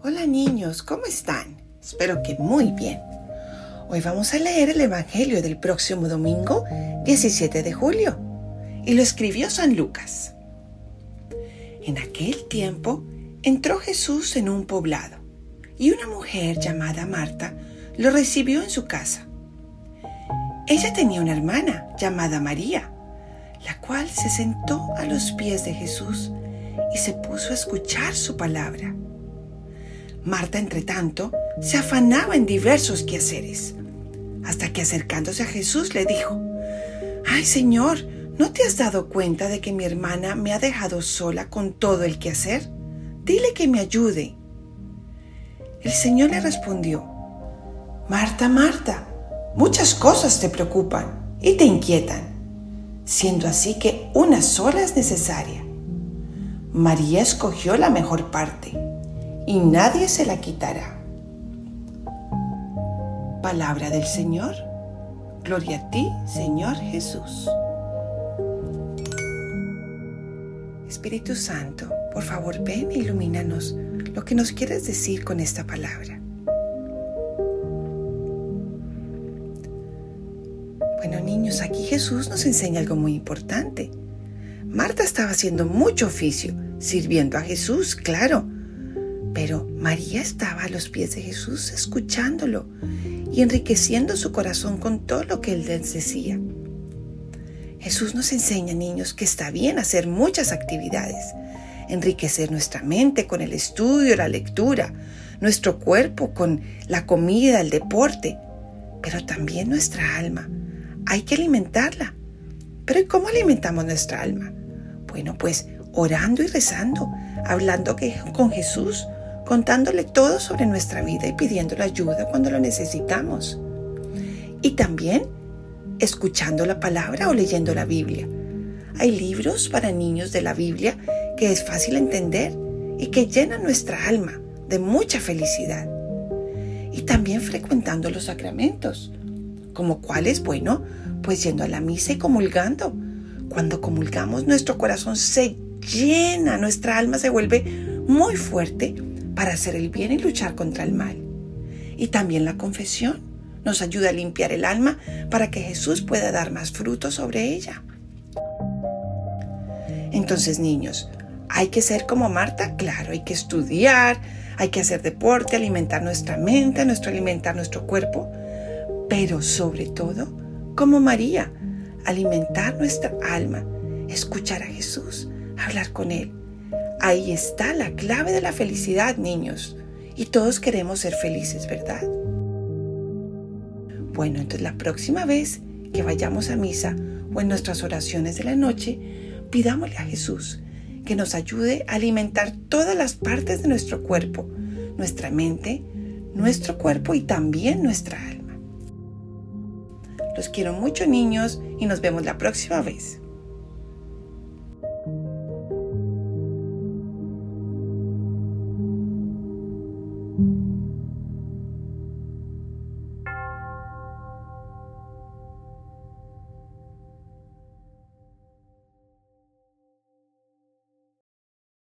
Hola niños, ¿cómo están? Espero que muy bien. Hoy vamos a leer el Evangelio del próximo domingo 17 de julio y lo escribió San Lucas. En aquel tiempo entró Jesús en un poblado y una mujer llamada Marta lo recibió en su casa. Ella tenía una hermana llamada María, la cual se sentó a los pies de Jesús y se puso a escuchar su palabra. Marta, entre tanto, se afanaba en diversos quehaceres, hasta que acercándose a Jesús le dijo, Ay Señor, ¿no te has dado cuenta de que mi hermana me ha dejado sola con todo el quehacer? Dile que me ayude. El Señor le respondió, Marta, Marta, muchas cosas te preocupan y te inquietan, siendo así que una sola es necesaria. María escogió la mejor parte y nadie se la quitará. Palabra del Señor. Gloria a ti, Señor Jesús. Espíritu Santo, por favor ven e ilumínanos lo que nos quieres decir con esta palabra. Bueno niños, aquí Jesús nos enseña algo muy importante. Marta estaba haciendo mucho oficio, sirviendo a Jesús, claro, pero María estaba a los pies de Jesús escuchándolo y enriqueciendo su corazón con todo lo que él les decía. Jesús nos enseña, niños, que está bien hacer muchas actividades, enriquecer nuestra mente con el estudio, la lectura, nuestro cuerpo con la comida, el deporte, pero también nuestra alma. Hay que alimentarla. Pero ¿y cómo alimentamos nuestra alma? Bueno, pues orando y rezando, hablando con Jesús, contándole todo sobre nuestra vida y pidiéndole ayuda cuando lo necesitamos. Y también escuchando la palabra o leyendo la Biblia. Hay libros para niños de la Biblia que es fácil entender y que llenan nuestra alma de mucha felicidad. Y también frecuentando los sacramentos. ¿Como cuáles? Bueno, pues yendo a la misa y comulgando. Cuando comulgamos nuestro corazón se llena, nuestra alma se vuelve muy fuerte para hacer el bien y luchar contra el mal. Y también la confesión nos ayuda a limpiar el alma para que Jesús pueda dar más frutos sobre ella. Entonces, niños, hay que ser como Marta, claro, hay que estudiar, hay que hacer deporte, alimentar nuestra mente, nuestro alimentar nuestro cuerpo, pero sobre todo, como María, alimentar nuestra alma, escuchar a Jesús, hablar con Él. Ahí está la clave de la felicidad, niños. Y todos queremos ser felices, ¿verdad? Bueno, entonces la próxima vez que vayamos a misa o en nuestras oraciones de la noche, pidámosle a Jesús que nos ayude a alimentar todas las partes de nuestro cuerpo, nuestra mente, nuestro cuerpo y también nuestra alma. Los quiero mucho niños y nos vemos la próxima vez.